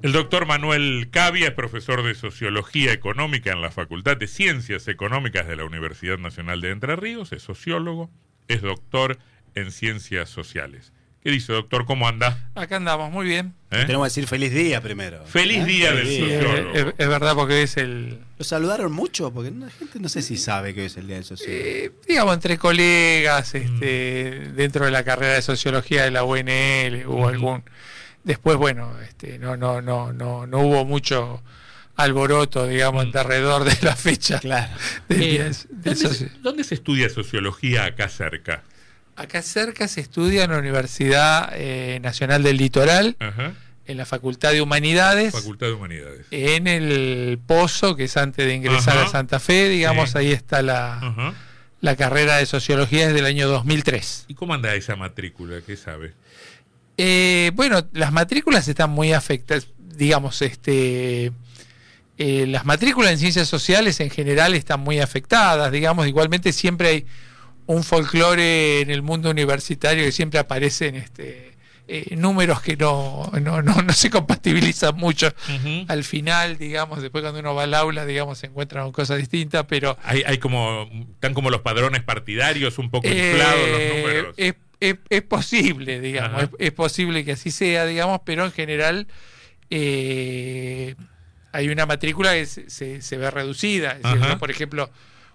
El doctor Manuel Cavia es profesor de Sociología Económica en la Facultad de Ciencias Económicas de la Universidad Nacional de Entre Ríos, es sociólogo, es doctor en Ciencias Sociales. ¿Qué dice, doctor? ¿Cómo anda? Acá andamos, muy bien. ¿Eh? Tenemos que decir feliz día primero. Feliz ¿Eh? día del sociólogo. Es, es, verdad porque es el... ¿Lo saludaron mucho? Porque la gente no sé si sabe que es el día del sociólogo. Eh, digamos, entre colegas, este, mm. dentro de la carrera de sociología de la UNL, hubo mm. algún Después, bueno, este, no, no, no, no, no hubo mucho alboroto, digamos, en mm. alrededor de la fecha. Claro. Eh, ¿dónde, se, estudia sociología acá cerca? Acá cerca se estudia en la Universidad eh, Nacional del Litoral, en la Facultad de Humanidades. Facultad de Humanidades. En el Pozo, que es antes de ingresar a Santa Fe, digamos, ahí está la, la carrera de sociología desde el año 2003. ¿Y cómo anda esa matrícula? ¿Qué sabe? Eh, bueno, las matrículas están muy afectadas, digamos, este, eh, las matrículas en ciencias sociales en general están muy afectadas, digamos, igualmente siempre hay un folclore en el mundo universitario que siempre aparecen este, eh, números que no, no, no, se compatibilizan mucho. Al final, digamos, después cuando uno va al aula, digamos, se encuentran cosas distintas, pero... Hay, hay como, están como los padrones partidarios un poco inflados los números es, posible, digamos, es, posible que así sea, digamos, pero en general eh, hay una matrícula que se, se, ve reducida. Por ejemplo,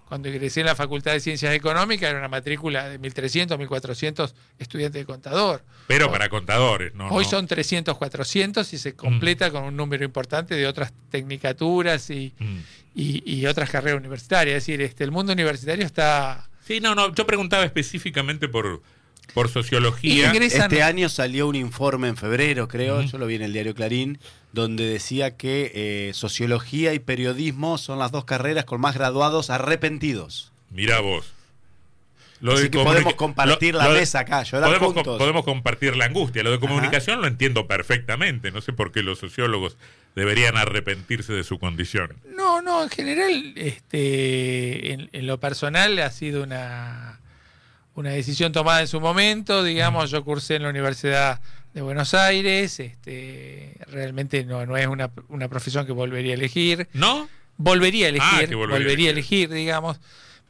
cuando ingresé en la Facultad de Ciencias Económicas era una matrícula de 1.300, 1.400 estudiantes de contador. Pero para contadores, ¿no? Hoy son 300, 400 y se mm. completa con un número importante de otras tecnicaturas y, mm. y, y, otras carreras universitarias. Es decir, este, el mundo universitario está... Sí, no, no, yo preguntaba específicamente por por sociología. Este año salió un informe en febrero, creo, yo lo vi en el diario Clarín, donde decía que eh, sociología y periodismo son las dos carreras con más graduados arrepentidos. Mira vos. Así que podemos compartir la mesa acá, podemos, podemos compartir la angustia. Lo de comunicación lo entiendo perfectamente. No sé por qué los sociólogos deberían arrepentirse de su condición. No, no, en general, este, en lo personal ha sido una una decisión tomada en su momento, digamos, yo cursé en la Universidad de Buenos Aires, este, realmente no, no es una, una profesión que volvería a elegir. ¿No? Volvería a ah, elegir, volvería, a elegir, digamos,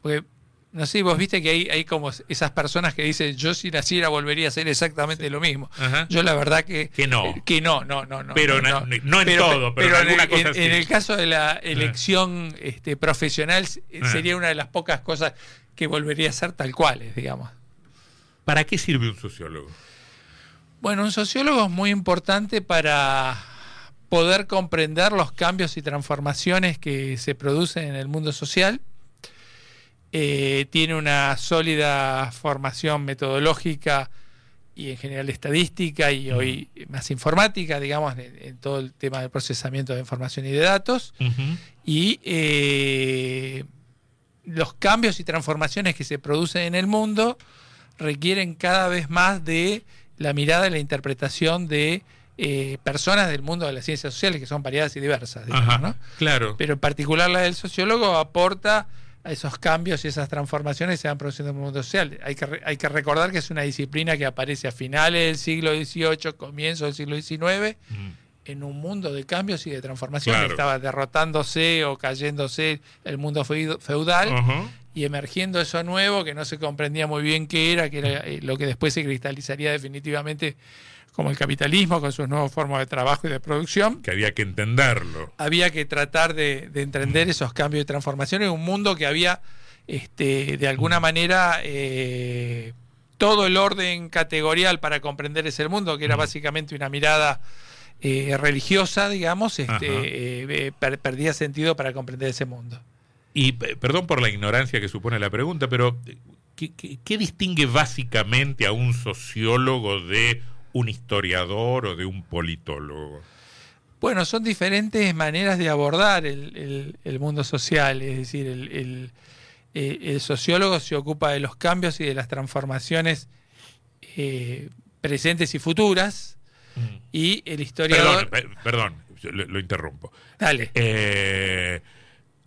porque no sé, vos viste que hay, hay como esas personas que dicen, yo si naciera volvería a hacer exactamente lo mismo. Yo la verdad que... Que no. Eh, que no, no, no. no pero no, en todo, pero, en, alguna cosa en, el caso de la elección este, profesional sería una de las pocas cosas que volvería a ser tal cual, digamos. ¿Para qué sirve un sociólogo? Bueno, un sociólogo es muy importante para poder comprender los cambios y transformaciones que se producen en el mundo social. Eh, tiene una sólida formación metodológica y en general estadística y hoy más informática, digamos, en, todo el tema del procesamiento de información y de datos. Y eh, los cambios y transformaciones que se producen en el mundo requieren cada vez más de la mirada y la interpretación de eh, personas del mundo de las ciencias sociales, que son variadas y diversas. Claro. Pero en particular la del sociólogo aporta esos cambios y esas transformaciones se van produciendo en el mundo social. Hay que, hay que recordar que es una disciplina que aparece a finales del siglo XVIII, comienzo del siglo XIX en un mundo de cambios y de transformaciones. Estaba derrotándose o cayéndose el mundo feudal y emergiendo eso nuevo que no se comprendía muy bien qué era, que era eh, lo que después se cristalizaría definitivamente como el capitalismo, con sus nuevas formas de trabajo y de producción. Que había que entenderlo. Había que tratar de, entender esos cambios y transformaciones en un mundo que había, este, de alguna manera, eh, todo el orden categorial para comprender ese mundo, que era básicamente una mirada eh, religiosa, digamos, este, eh, eh, perdía sentido para comprender ese mundo. Y perdón por la ignorancia que supone la pregunta, pero ¿qué, distingue básicamente a un sociólogo de un historiador o de un politólogo? Bueno, son diferentes maneras de abordar el, mundo social, es decir, el, el, sociólogo se ocupa de los cambios y de las transformaciones presentes y futuras, y el historiador. Perdón, lo, interrumpo. Dale. Eh,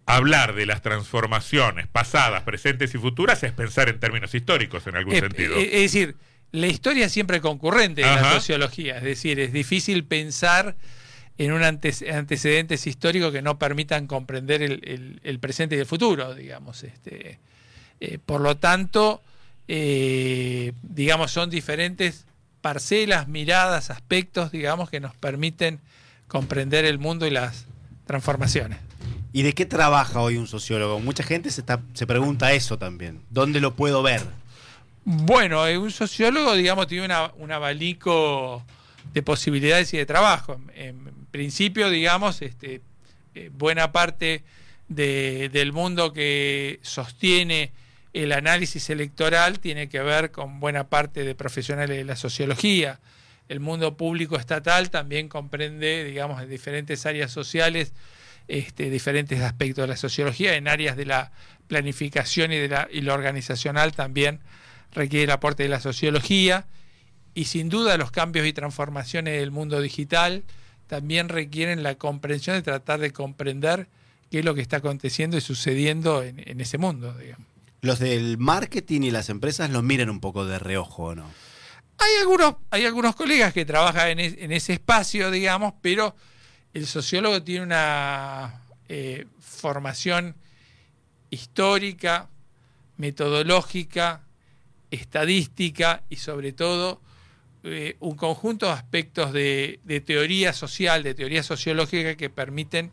hablar de las transformaciones pasadas, presentes y futuras es pensar en términos históricos en algún sentido. es decir, la historia es siempre concurrente en la sociología, es decir, es difícil pensar en un antecedentes históricos que no permitan comprender el, presente y el futuro, digamos. Este, eh, por lo tanto, eh, digamos, son diferentes parcelas, miradas, aspectos, digamos, que nos permiten comprender el mundo y las transformaciones. ¿Y de qué trabaja hoy un sociólogo? Mucha gente se, se pregunta eso también. ¿Dónde lo puedo ver? Bueno, eh, un sociólogo, digamos, tiene un abanico de posibilidades y de trabajo. En, principio, digamos, este, eh, buena parte del mundo que sostiene el análisis electoral tiene que ver con buena parte de profesionales de la sociología. El mundo público estatal también comprende, digamos, en diferentes áreas sociales, este, diferentes aspectos de la sociología, en áreas de la planificación y de la, y lo organizacional también requiere el aporte de la sociología y sin duda los cambios y transformaciones del mundo digital también requieren la comprensión de tratar de comprender qué es lo que está aconteciendo y sucediendo en, ese mundo. Digamos. Los del marketing y las empresas lo miran un poco de reojo, ¿no? Hay algunos, hay algunos colegas que trabajan en, ese espacio, digamos, pero el sociólogo tiene una eh, formación histórica, metodológica, estadística y sobre todo eh, un conjunto de aspectos de, teoría social, de teoría sociológica que permiten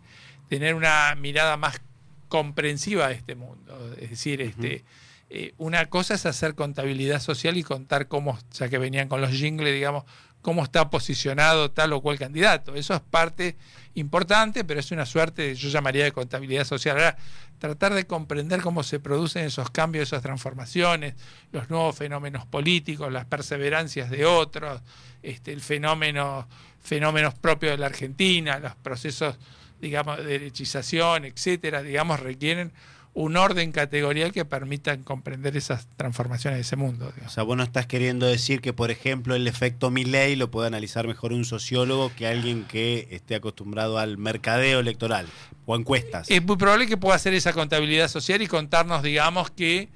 tener una mirada más comprensiva de este mundo. Es decir, este, eh, una cosa es hacer contabilidad social y contar cómo, ya que venían con los jingles, digamos, cómo está posicionado tal o cual candidato. Eso es parte importante, pero es una suerte, yo llamaría de contabilidad social. Ahora, tratar de comprender cómo se producen esos cambios, esas transformaciones, los nuevos fenómenos políticos, las perseverancias de otros, este, el fenómeno, fenómenos propios de la Argentina, los procesos, digamos, de derechización, etcétera, digamos, requieren un orden categorial que permitan comprender esas transformaciones de ese mundo. O sea, vos no estás queriendo decir que, por ejemplo, el efecto Milley lo puede analizar mejor un sociólogo que alguien que esté acostumbrado al mercadeo electoral o encuestas. Es muy probable que pueda hacer esa contabilidad social y contarnos, digamos, que eh,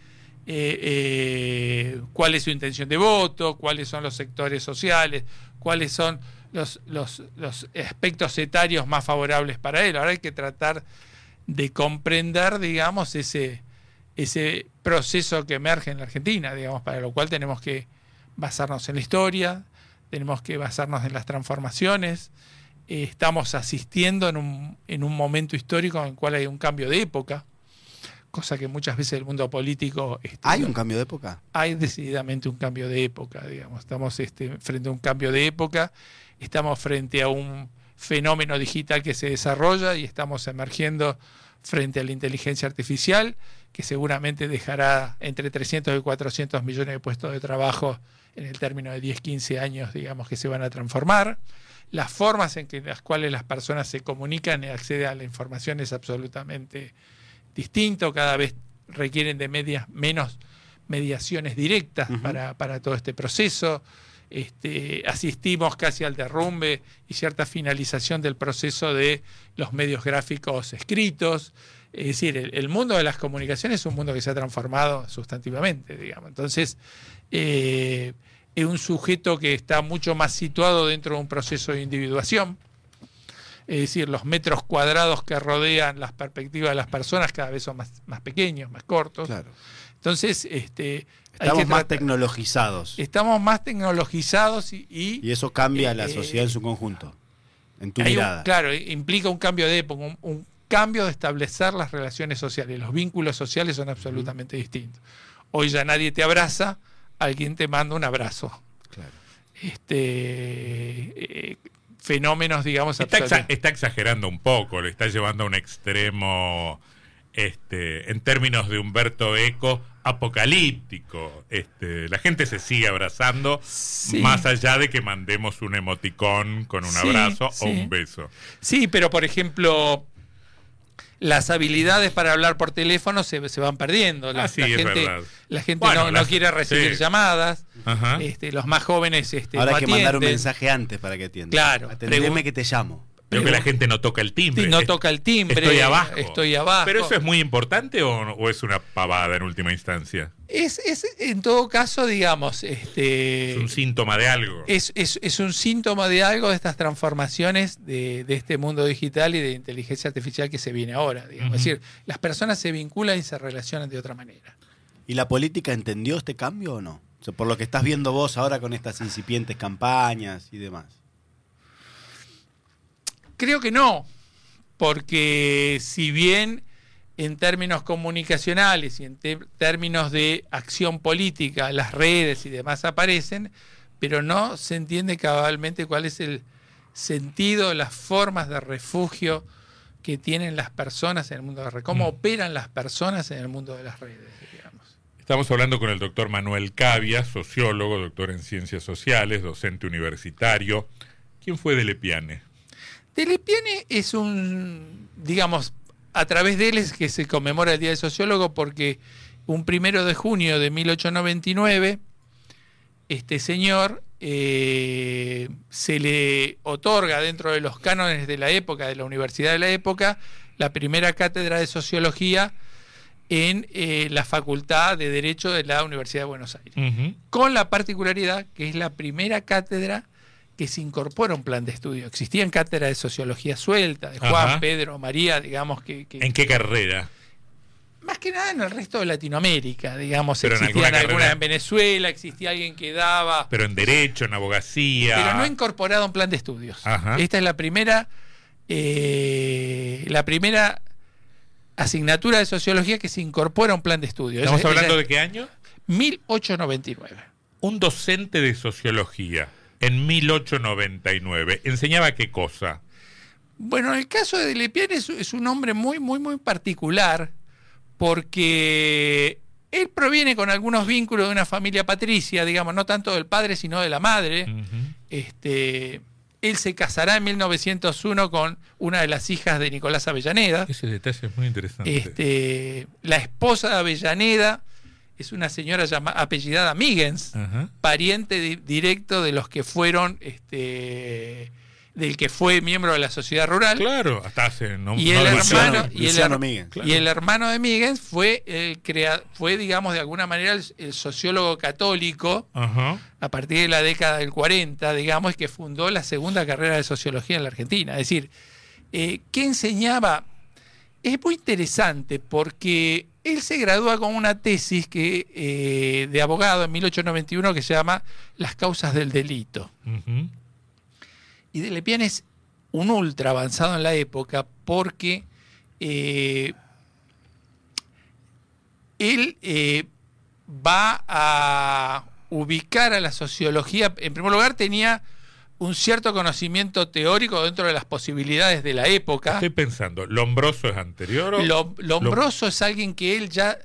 eh, cuál es su intención de voto, cuáles son los sectores sociales, cuáles son los, los, los aspectos etarios más favorables para él. Ahora hay que tratar de comprender, digamos, ese, ese proceso que emerge en la Argentina, digamos, para lo cual tenemos que basarnos en la historia, tenemos que basarnos en las transformaciones. Eh, estamos asistiendo en un, en un momento histórico en el cual hay un cambio de época, cosa que muchas veces el mundo político... Este, ¿Hay un cambio de época? Hay decididamente un cambio de época, digamos. Estamos este, frente a un cambio de época, estamos frente a un fenómeno digital que se desarrolla y estamos emergiendo frente a la inteligencia artificial, que seguramente dejará entre 300 y 400 millones de puestos de trabajo en el término de 10, 15 años, digamos, que se van a transformar. Las formas en que, las cuales las personas se comunican y acceden a la información es absolutamente distinto, cada vez requieren de medias, menos mediaciones directas para, para todo este proceso este, asistimos casi al derrumbe y cierta finalización del proceso de los medios gráficos escritos. Es decir, el, mundo de las comunicaciones es un mundo que se ha transformado sustantivamente, digamos. Entonces, eh, es un sujeto que está mucho más situado dentro de un proceso de individuación. Es decir, los metros cuadrados que rodean las perspectivas de las personas cada vez son más, más pequeños, más cortos. Entonces, este, Estamos más tecnologizados. Estamos más tecnologizados y... Y, eso cambia la eh, sociedad en su conjunto, en tu mirada. claro, implica un cambio de época, un, cambio de establecer las relaciones sociales. Los vínculos sociales son absolutamente distintos. Hoy ya nadie te abraza, alguien te manda un abrazo. Claro. Este, eh, fenómenos, digamos... Está, está exagerando un poco, lo está llevando a un extremo este, en términos de Humberto Eco, apocalíptico. Este, la gente se sigue abrazando, más allá de que mandemos un emoticón con un abrazo o un beso. Sí, pero por ejemplo, las habilidades para hablar por teléfono se, van perdiendo. La, ah, gente, la gente no, quiere recibir llamadas. Este, los más jóvenes. Este, Ahora hay que mandar un mensaje antes para que atiendan. Claro. Atendeme que te llamo. Pero, que la gente no toca el timbre. Sí, no toca el timbre. Estoy abajo. Estoy abajo. Pero eso es muy importante o, o es una pavada en última instancia. Es, es en todo caso, digamos, este. Es un síntoma de algo. Es, es, es un síntoma de algo de estas transformaciones de, de, este mundo digital y de inteligencia artificial que se viene ahora. Digamos. Uh -huh. Es decir, las personas se vinculan y se relacionan de otra manera. ¿Y la política entendió este cambio o no? O sea, por lo que estás viendo vos ahora con estas incipientes campañas y demás. Creo que no, porque si bien en términos comunicacionales y en términos de acción política las redes y demás aparecen, pero no se entiende cabalmente cuál es el sentido, las formas de refugio que tienen las personas en el mundo de las redes, cómo mm. operan las personas en el mundo de las redes. Digamos. Estamos hablando con el doctor Manuel Cavia, sociólogo, doctor en ciencias sociales, docente universitario. ¿Quién fue de Lepiane? Telepiane es un, digamos, a través de él es que se conmemora el Día del Sociólogo porque un primero de junio de 1899, este señor eh, se le otorga dentro de los cánones de la época, de la universidad de la época, la primera cátedra de sociología en eh, la Facultad de Derecho de la Universidad de Buenos Aires, uh -huh. con la particularidad que es la primera cátedra que se incorpora un plan de estudio. Existían cátedras de sociología suelta, de Juan, Ajá. Pedro, María, digamos que, que, ¿En qué carrera? Más que nada en el resto de Latinoamérica, digamos. Pero existían en algunas en Venezuela, existía alguien que daba. Pero en Derecho, en Abogacía. Pero no incorporado un plan de estudios. Ajá. Esta es la primera. Eh, la primera asignatura de sociología que se incorpora a un plan de estudios. ¿Estamos hablando de qué año? 1899. Un docente de sociología en 1899. ¿Enseñaba qué cosa? Bueno, el caso de Lepiane es, es, un hombre muy, muy, muy particular porque él proviene con algunos vínculos de una familia patricia, digamos, no tanto del padre sino de la madre. Uh -huh. este, él se casará en 1901 con una de las hijas de Nicolás Avellaneda. Ese detalle es muy interesante. Este, la esposa de Avellaneda es una señora llamada, apellidada Migens, uh -huh. pariente di directo de los que fueron, este, del que fue miembro de la sociedad rural. Claro, hasta hace no, y, no el hermano, y, el, Migens, claro. y el hermano de Migens fue el crea, fue, digamos, de alguna manera el, el sociólogo católico uh -huh. a partir de la década del 40, digamos, que fundó la segunda carrera de sociología en la Argentina. Es decir, eh, ¿qué enseñaba? Es muy interesante porque él se gradúa con una tesis que, eh, de abogado en 1891 que se llama Las causas del delito. Uh -huh. Y es un ultra avanzado en la época porque eh, él eh, va a ubicar a la sociología, en primer lugar tenía un cierto conocimiento teórico dentro de las posibilidades de la época. Estoy pensando, ¿Lombroso es anterior? O... Lo, Lombroso Lom... es alguien que él ya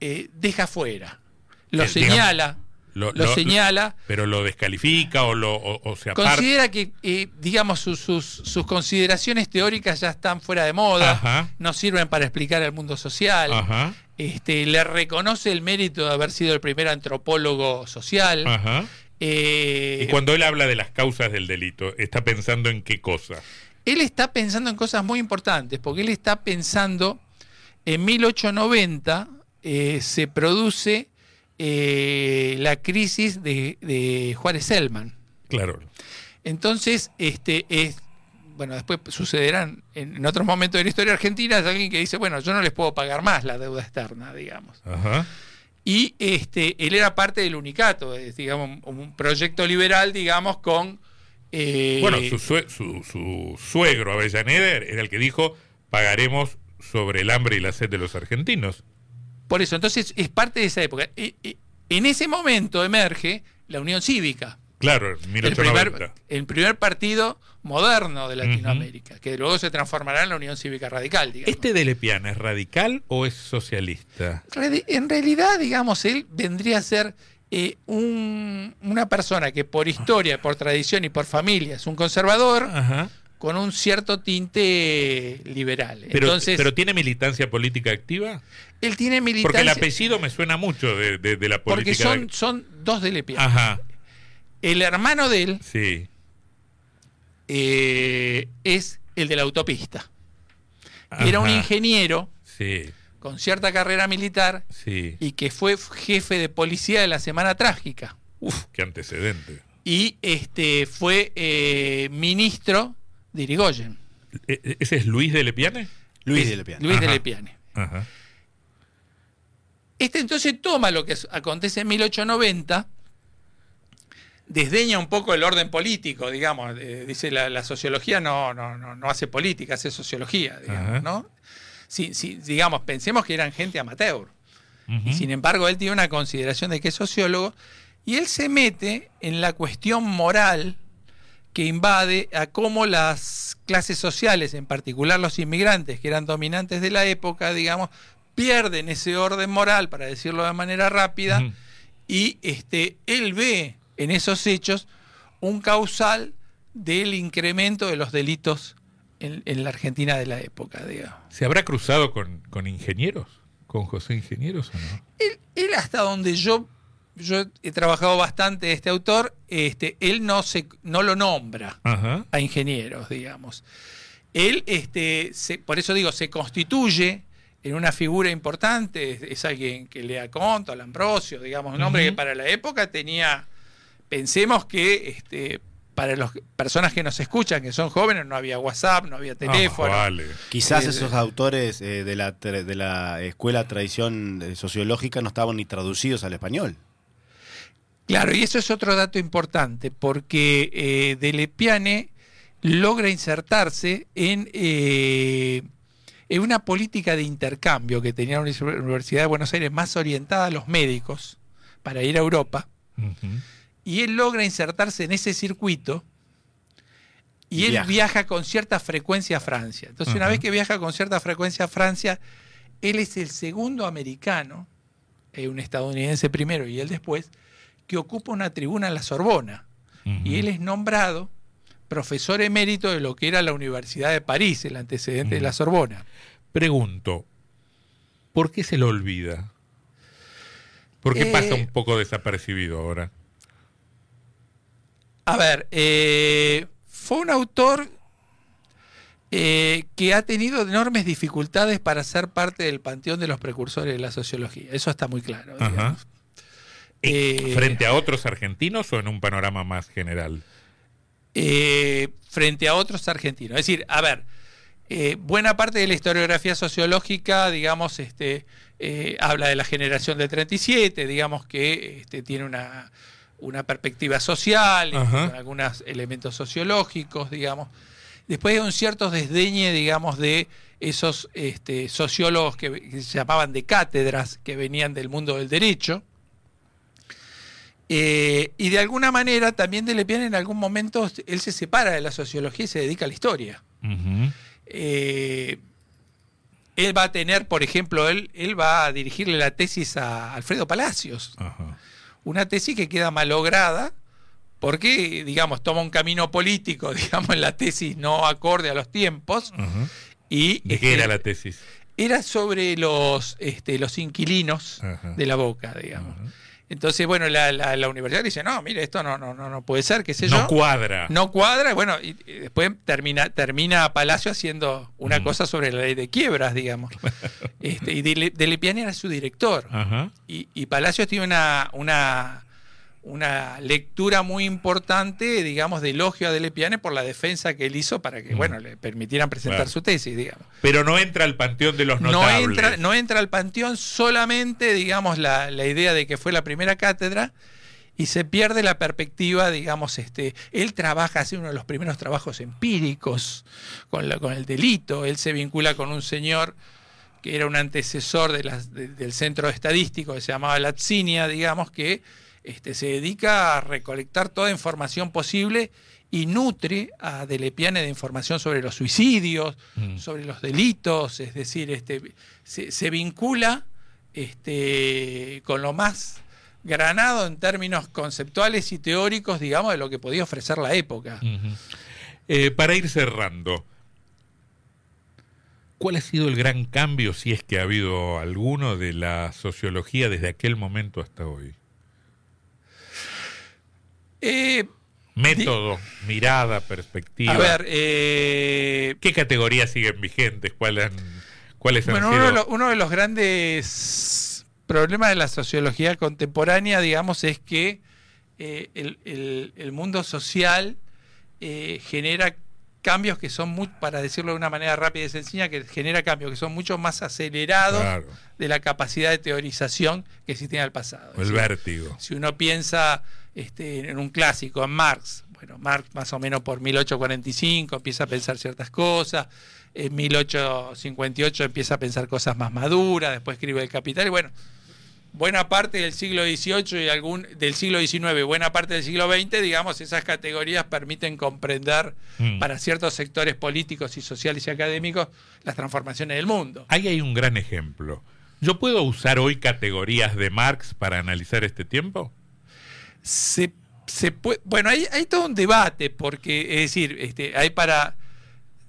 eh, deja fuera, lo el, señala. Digamos, lo, lo, señala. Pero lo descalifica o, lo, o, o se aparta. Considera que, eh, digamos, sus, sus, sus, consideraciones teóricas ya están fuera de moda, Ajá. no sirven para explicar el mundo social. Ajá. Este, le reconoce el mérito de haber sido el primer antropólogo social. Ajá. Eh, y cuando él habla de las causas del delito, ¿está pensando en qué cosa? Él está pensando en cosas muy importantes, porque él está pensando, en 1890 eh, se produce eh, la crisis de, de, Juárez Selman. Claro. Entonces, este es, bueno, después sucederán en, en, otros momentos de la historia argentina, es alguien que dice, bueno, yo no les puedo pagar más la deuda externa, digamos. Ajá. Y este, él era parte del Unicato, es, digamos, un proyecto liberal, digamos, con... Eh... Bueno, su, sue su, su, suegro Avellaneda era el que dijo, pagaremos sobre el hambre y la sed de los argentinos. Por eso, entonces es parte de esa época. En ese momento emerge la Unión Cívica. Claro, el primer, el primer partido moderno de Latinoamérica, uh -huh. que luego se transformará en la Unión Cívica Radical. Digamos. ¿Este de Lepiana es radical o es socialista? En realidad, digamos, él vendría a ser eh, un, una persona que por historia, por tradición y por familia es un conservador. -huh. con un cierto tinte liberal. Pero, Entonces, ¿Pero tiene militancia política activa? Él tiene militancia... Porque el apellido me suena mucho de, de, de la política. Porque son dos de Lepiana. Ajá el hermano de él sí. eh, es el de la autopista. Era un ingeniero Sí, con cierta carrera militar sí. y que fue jefe de policía de la Semana Trágica. Uf, qué antecedente. Y este fue eh, ministro de Irigoyen. E- e- ¿Ese es Luis de Lepiane? Luis Es de Lepiane. Luis de. Lepiane. Ajá. Este entonces toma lo que acontece en 1890, desdeña un poco el orden político, digamos. eh, dice la, la sociología no, no, no, no hace política, hace sociología, digamos, Ajá. ¿no? Si, si, digamos, pensemos que eran gente amateur. Y sin embargo, él tiene una consideración de que es sociólogo y él se mete en la cuestión moral que invade a cómo las clases sociales, en particular los inmigrantes, que eran dominantes de la época, digamos, pierden ese orden moral, para decirlo de manera rápida, y este, él ve en esos hechos un causal del incremento de los delitos en, en la Argentina de la época, digamos. ¿Se habrá cruzado con, con ingenieros? ¿Con José Ingenieros o no? Él, él hasta donde yo, yo he trabajado bastante este autor, este, él no, se, no lo nombra Ajá. a ingenieros, digamos. Él, este, se- por eso digo, se constituye en una figura importante, es, es alguien que lea Conto, al Ambrosio, digamos, un hombre que para la época tenía, pensemos que este, para las personas que nos escuchan, que son jóvenes, no había WhatsApp, no había teléfono. Ah, vale. Quizás Sí, esos autores eh, de, la, de la escuela tradición eh, sociológica no estaban ni traducidos al español. Claro, y eso es otro dato importante, porque eh, De Lepiane logra insertarse en, eh, en una política de intercambio que tenía la Universidad de Buenos Aires más orientada a los médicos para ir a Europa, Ujú. Y él logra insertarse en ese circuito y él viaja. viaja con cierta frecuencia a Francia. Entonces, una vez que viaja con cierta frecuencia a Francia, él es el segundo americano, eh, un estadounidense primero y él después, que ocupa una tribuna en la Sorbona. Y él es nombrado profesor emérito de lo que era la Universidad de París, el antecedente de la Mm. Sorbona. Pregunto, ¿por qué se lo olvida? ¿Por qué Eh, pasa un poco desapercibido ahora? A ver, eh, fue un autor eh, que ha tenido enormes dificultades para ser parte del panteón de los precursores de la sociología. Eso está muy claro. Ajá. Eh, ¿Frente a otros argentinos o en un panorama más general? eh, frente a otros argentinos. Es decir, a ver, buena parte de la historiografía sociológica, digamos, este, habla de la generación del 37, digamos que este, tiene una, una perspectiva social, con algunos elementos sociológicos, digamos. Después hay un cierto desdeñe, digamos, de esos este, sociólogos que, que se llamaban de cátedras, que venían del mundo del derecho. Eh, y de alguna manera también de Lepiane en algún momento él se separa de la sociología y se dedica a la historia. Eh, él va a tener, por ejemplo, él, él va a dirigirle la tesis a Alfredo Palacios, Ajá. Una tesis que queda malograda porque, digamos, toma un camino político, digamos, en la tesis no acorde a los tiempos. Y, ¿De qué este, era la tesis? Era sobre los, este, los inquilinos de la boca, digamos. Entonces, bueno, la, la- la universidad dice, no, mire, esto no, no, no, no puede ser, qué sé No yo. cuadra. No cuadra, y bueno, y, y después termina, termina Palacio haciendo una Mm. cosa sobre la ley de quiebras, digamos. Este, y de, de Lepiani era su director. Ajá. Y, y Palacios tiene una, una, una lectura muy importante, digamos, de elogio a De Lepiane por la defensa que él hizo para que, Mm. bueno, le permitieran presentar Claro. su tesis, digamos. Pero no entra al panteón de los No notables. entra, no entra al panteón solamente, digamos, la, la idea de que fue la primera cátedra y se pierde la perspectiva, digamos, este, él trabaja, hace uno de los primeros trabajos empíricos con, la- con el delito, él se vincula con un señor que era un antecesor de las- de- del centro estadístico que se llamaba Latzinia, digamos, que este, se dedica a recolectar toda información posible y nutre a Delepiane de información sobre los suicidios, Mm. sobre los delitos, es decir, este, se, se vincula este, con lo más granado en términos conceptuales y teóricos, digamos, de lo que podía ofrecer la época. Eh, para ir cerrando, ¿cuál ha sido el gran cambio, si es que ha habido alguno, de la sociología desde aquel momento hasta hoy? Eh, Método, mirada, perspectiva. A ver, eh, ¿qué categorías siguen vigentes? ¿Cuáles, cuáles han bueno, sido? uno de, los, uno de los grandes problemas de la sociología contemporánea, digamos, es que eh, el, el- el mundo social eh, genera cambios que son, muy, para decirlo de una manera rápida y sencilla, que genera cambios que son mucho más acelerados Claro, de la capacidad de teorización que existía en el pasado. El decir, vértigo. si uno piensa este, en un clásico, en Marx, bueno, Marx más o menos por 1845 empieza a pensar ciertas cosas, en 1858 empieza a pensar cosas más maduras, después escribe El Capital, y bueno, buena parte del siglo XVIII y algún del siglo XIX, buena parte del siglo XX, digamos, esas categorías permiten comprender Mm. para ciertos sectores políticos y sociales y académicos las transformaciones del mundo. Ahí hay un gran ejemplo. ¿Yo puedo usar hoy categorías de Marx para analizar este tiempo? se, se puede, bueno, hay, hay todo un debate, porque, es decir, este, hay para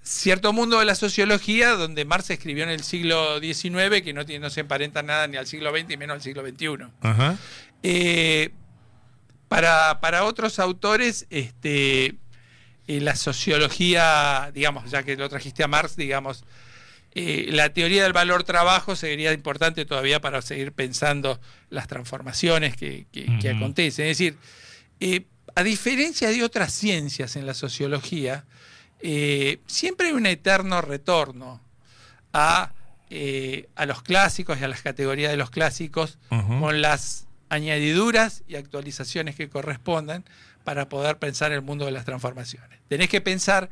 cierto mundo de la sociología donde Marx escribió en el siglo XIX que no, tiene, no se emparenta nada ni al siglo XX y menos al siglo XXI. Ajá. Eh, para, para otros autores, este, eh, la sociología, digamos, ya que lo trajiste a Marx, digamos, eh, la teoría del valor trabajo sería importante todavía para seguir pensando las transformaciones que, que- acontecen. Es decir, eh, a diferencia de otras ciencias en la sociología, eh, siempre hay un eterno retorno a, eh, a los clásicos y a las categorías de los clásicos con las añadiduras y actualizaciones que correspondan para poder pensar el mundo de las transformaciones. Tenés que pensar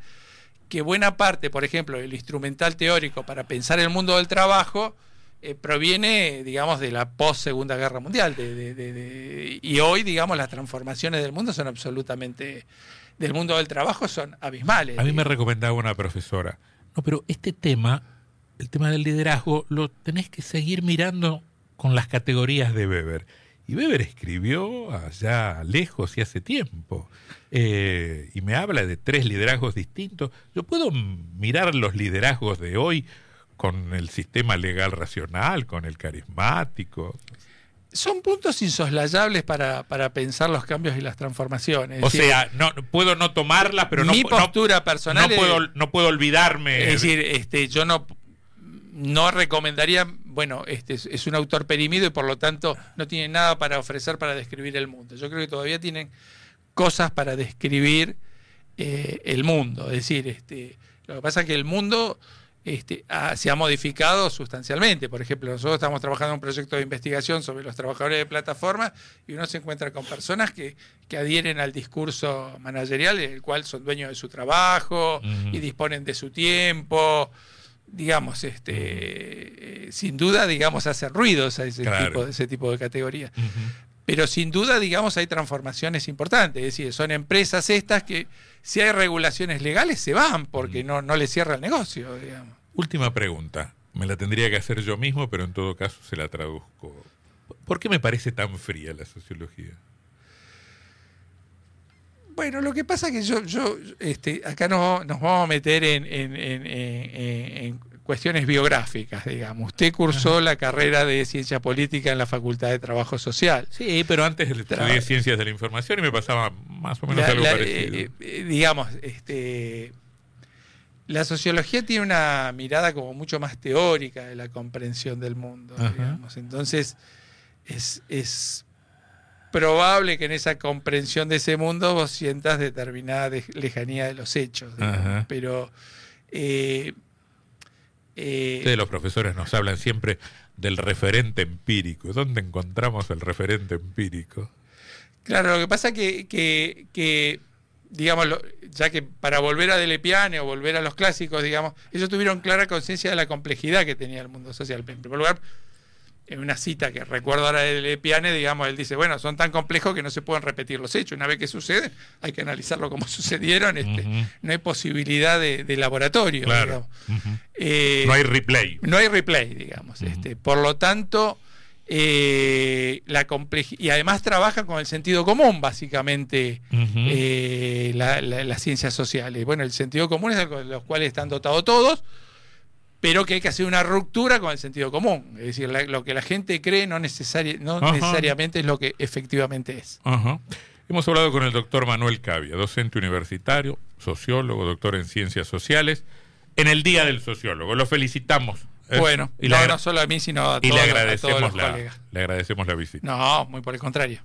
que buena parte, por ejemplo, del instrumental teórico para pensar el mundo del trabajo eh, proviene, digamos, de la post Segunda Guerra Mundial. de- de- de- de- y hoy, digamos, las transformaciones del mundo son absolutamente, del mundo del trabajo son abismales. A mí me recomendaba una profesora, no, pero este tema, el tema del liderazgo, lo tenés que seguir mirando con las categorías de Weber. Y Weber escribió allá lejos y hace tiempo. Eh, y me habla de tres liderazgos distintos. Yo puedo mirar los liderazgos de hoy con el sistema legal racional, con el carismático. Son puntos insoslayables para, para pensar los cambios y las transformaciones. O decir, sea, no, puedo no tomarlas, pero no, mi no- postura personal no puedo, no puedo olvidarme. Es decir, este, yo no, no recomendaría, bueno, este es, es un autor perimido y por lo tanto no tiene nada para ofrecer para describir el mundo. Yo creo que todavía tienen cosas para describir eh, el mundo. Es decir, este, lo que pasa es que el mundo este, ha- se ha modificado sustancialmente. Por ejemplo, nosotros estamos trabajando en un proyecto de investigación sobre los trabajadores de plataforma y uno se encuentra con personas que, que adhieren al discurso managerial, en el cual son dueños de su trabajo y disponen de su tiempo. Digamos, este, eh, sin duda, digamos, hace ruidos a ese, Claro. tipo, ese tipo de categorías. Ujú. Pero sin duda, digamos, hay transformaciones importantes. Es decir, son empresas estas que, si hay regulaciones legales, se van porque no, no les cierra el negocio, digamos. Última pregunta. Me la tendría que hacer yo mismo, pero en todo caso se la traduzco. ¿Por qué me parece tan fría la sociología? Bueno, lo que pasa es que yo, yo este, acá nos, nos vamos a meter en cuestiones biográficas, digamos. Usted cursó la carrera de Ciencia Política en la Facultad de Trabajo Social. Sí, pero antes estudié ciencias de la información y me pasaba más o menos La- algo la- parecido. eh, eh, digamos, este, la sociología tiene una mirada como mucho más teórica de la comprensión del mundo, Ajá. digamos. Entonces, es, es probable que en esa comprensión de ese mundo vos sientas determinada de- lejanía de los hechos, digamos. Pero eh, eh, Ustedes los profesores nos hablan siempre del referente empírico. ¿Dónde encontramos el referente empírico? Claro, lo que pasa que, que, que digamos, ya que para volver a Delepiane o volver a los clásicos, digamos, ellos tuvieron clara conciencia de la complejidad que tenía el mundo social. En primer lugar, en una cita que recuerdo ahora de Delepiane, digamos, él dice, bueno, son tan complejos que no se pueden repetir los hechos. Una vez que sucede, hay que analizarlo como sucedieron. Este. No hay posibilidad de, de laboratorio. Claro. Eh, No hay replay. no hay replay, digamos. Este, por lo tanto, eh, la y además trabaja con el sentido común, básicamente, eh, la- la- las ciencias sociales. Bueno, el sentido común es algo de los cuales están dotados todos, pero que hay que hacer una ruptura con el sentido común. Es decir, la- lo que la gente cree no, necesari- no Ajá. necesariamente es lo que efectivamente es. Ajá. Hemos hablado con el doctor Manuel Cavia, docente universitario, sociólogo, doctor en ciencias sociales, en el Día del Sociólogo. Lo felicitamos. Bueno, y no, no solo a mí, sino a todos, y le agradecemos a todos los la, colegas. Le agradecemos la visita. No, muy por el contrario.